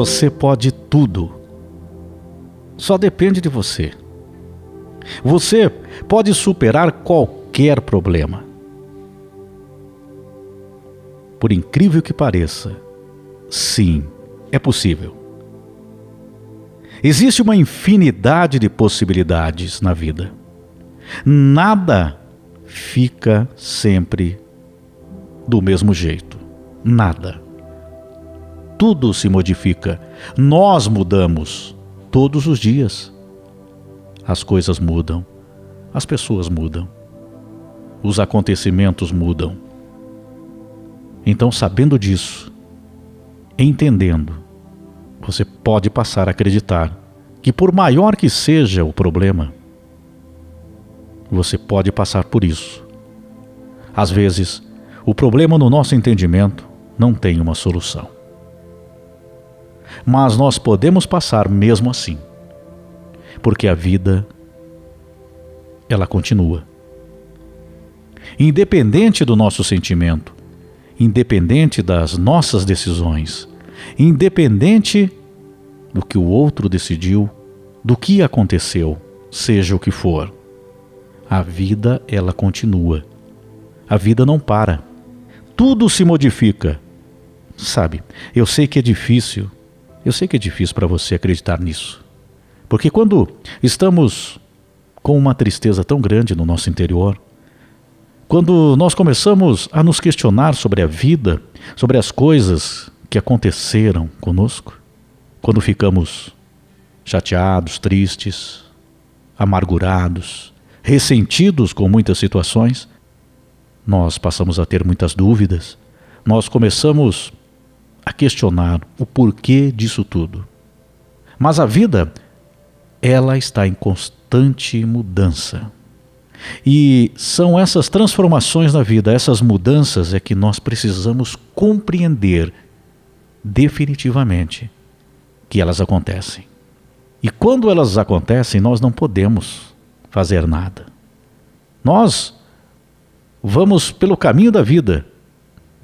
Você pode tudo. Só depende de você. Você pode superar qualquer problema. Por incrível que pareça, sim, é possível. Existe uma infinidade de possibilidades na vida. Nada fica sempre do mesmo jeito. Nada. Tudo se modifica. Nós mudamos todos os dias. As coisas mudam, as pessoas mudam, os acontecimentos mudam. Então, sabendo disso, entendendo, você pode passar a acreditar que, por maior que seja o problema, você pode passar por isso. Às vezes, o problema no nosso entendimento não tem uma solução. Mas nós podemos passar mesmo assim, porque a vida ela continua. Independente do nosso sentimento, independente das nossas decisões, independente do que o outro decidiu, do que aconteceu, seja o que for, a vida ela continua. A vida não para. Tudo se modifica. Sabe, eu sei que é difícil, eu sei que é difícil para você acreditar nisso. Porque quando estamos com uma tristeza tão grande no nosso interior, quando nós começamos a nos questionar sobre a vida, sobre as coisas que aconteceram conosco, quando ficamos chateados, tristes, amargurados, ressentidos com muitas situações, nós passamos a ter muitas dúvidas, nós começamos a questionar o porquê disso tudo. Mas a vida, ela está em constante mudança. E são essas transformações na vida, essas mudanças é que nós precisamos compreender definitivamente que elas acontecem. E quando elas acontecem, nós não podemos fazer nada. Nós vamos pelo caminho da vida,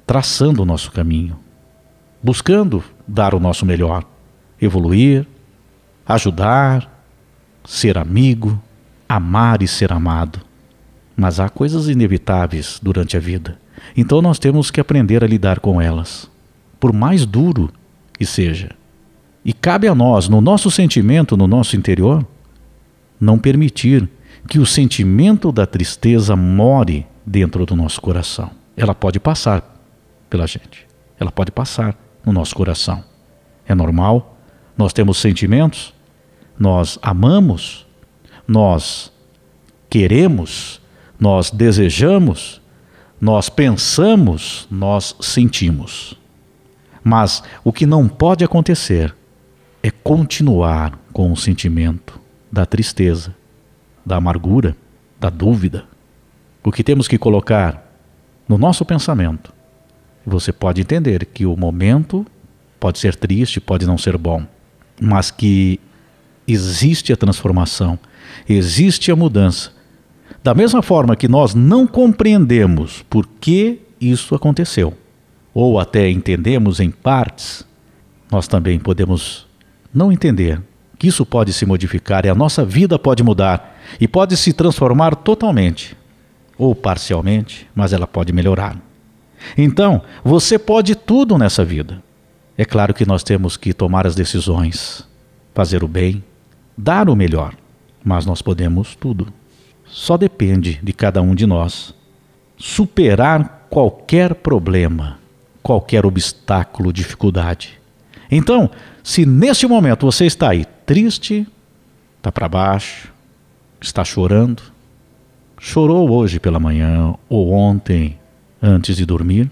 traçando o nosso caminho, buscando dar o nosso melhor, evoluir, ajudar, ser amigo, amar e ser amado. Mas há coisas inevitáveis durante a vida. Então nós temos que aprender a lidar com elas, por mais duro que seja. E cabe a nós, no nosso sentimento, no nosso interior, não permitir que o sentimento da tristeza more dentro do nosso coração. Ela pode passar pela gente. Ela pode passar no nosso coração. É normal. Nós temos sentimentos, nós amamos, nós queremos, nós desejamos, nós pensamos, nós sentimos. Mas o que não pode acontecer é continuar com o sentimento da tristeza, da amargura, da dúvida. O que temos que colocar no nosso pensamento. Você pode entender que o momento pode ser triste, pode não ser bom, mas que existe a transformação, existe a mudança. Da mesma forma que nós não compreendemos por que isso aconteceu, ou até entendemos em partes, nós também podemos não entender que isso pode se modificar e a nossa vida pode mudar e pode se transformar totalmente ou parcialmente, mas ela pode melhorar. Então, você pode tudo nessa vida. É claro que nós temos que tomar as decisões, fazer o bem, dar o melhor, mas nós podemos tudo. Só depende de cada um de nós superar qualquer problema, qualquer obstáculo, dificuldade. Então, se neste momento você está aí triste, está para baixo, está chorando, chorou hoje pela manhã ou ontem antes de dormir,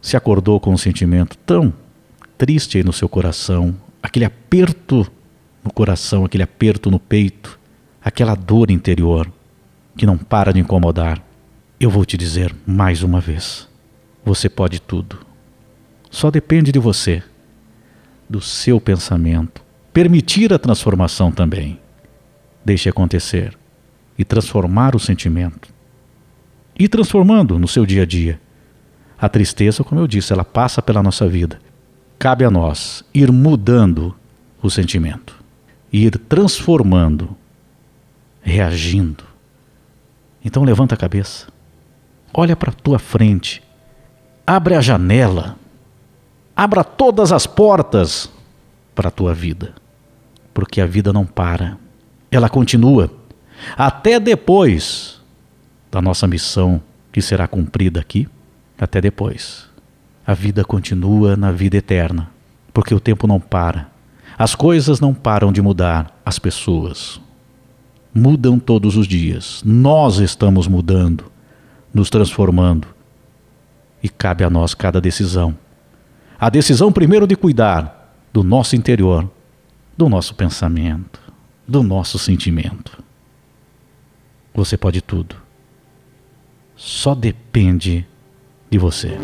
se acordou com um sentimento tão triste no seu coração, aquele aperto no coração, aquele aperto no peito, aquela dor interior que não para de incomodar, eu vou te dizer mais uma vez: você pode tudo. Só depende de você, do seu pensamento. Permitir a transformação também. Deixe acontecer e transformar o sentimento. E transformando no seu dia a dia. A tristeza, como eu disse, ela passa pela nossa vida cabe a nós ir mudando o sentimento, ir transformando, reagindo. Então levanta a cabeça, olha para a tua frente, abre a janela, abra todas as portas para a tua vida, porque a vida não para, ela continua até depois da nossa missão que será cumprida aqui, até depois. A vida continua na vida eterna, porque o tempo não para. As coisas não param de mudar, as pessoas mudam todos os dias. Nós estamos mudando, nos transformando. E cabe a nós cada decisão. A decisão, primeiro, de cuidar do nosso interior, do nosso pensamento, do nosso sentimento. Você pode tudo. Só depende de você.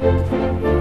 Música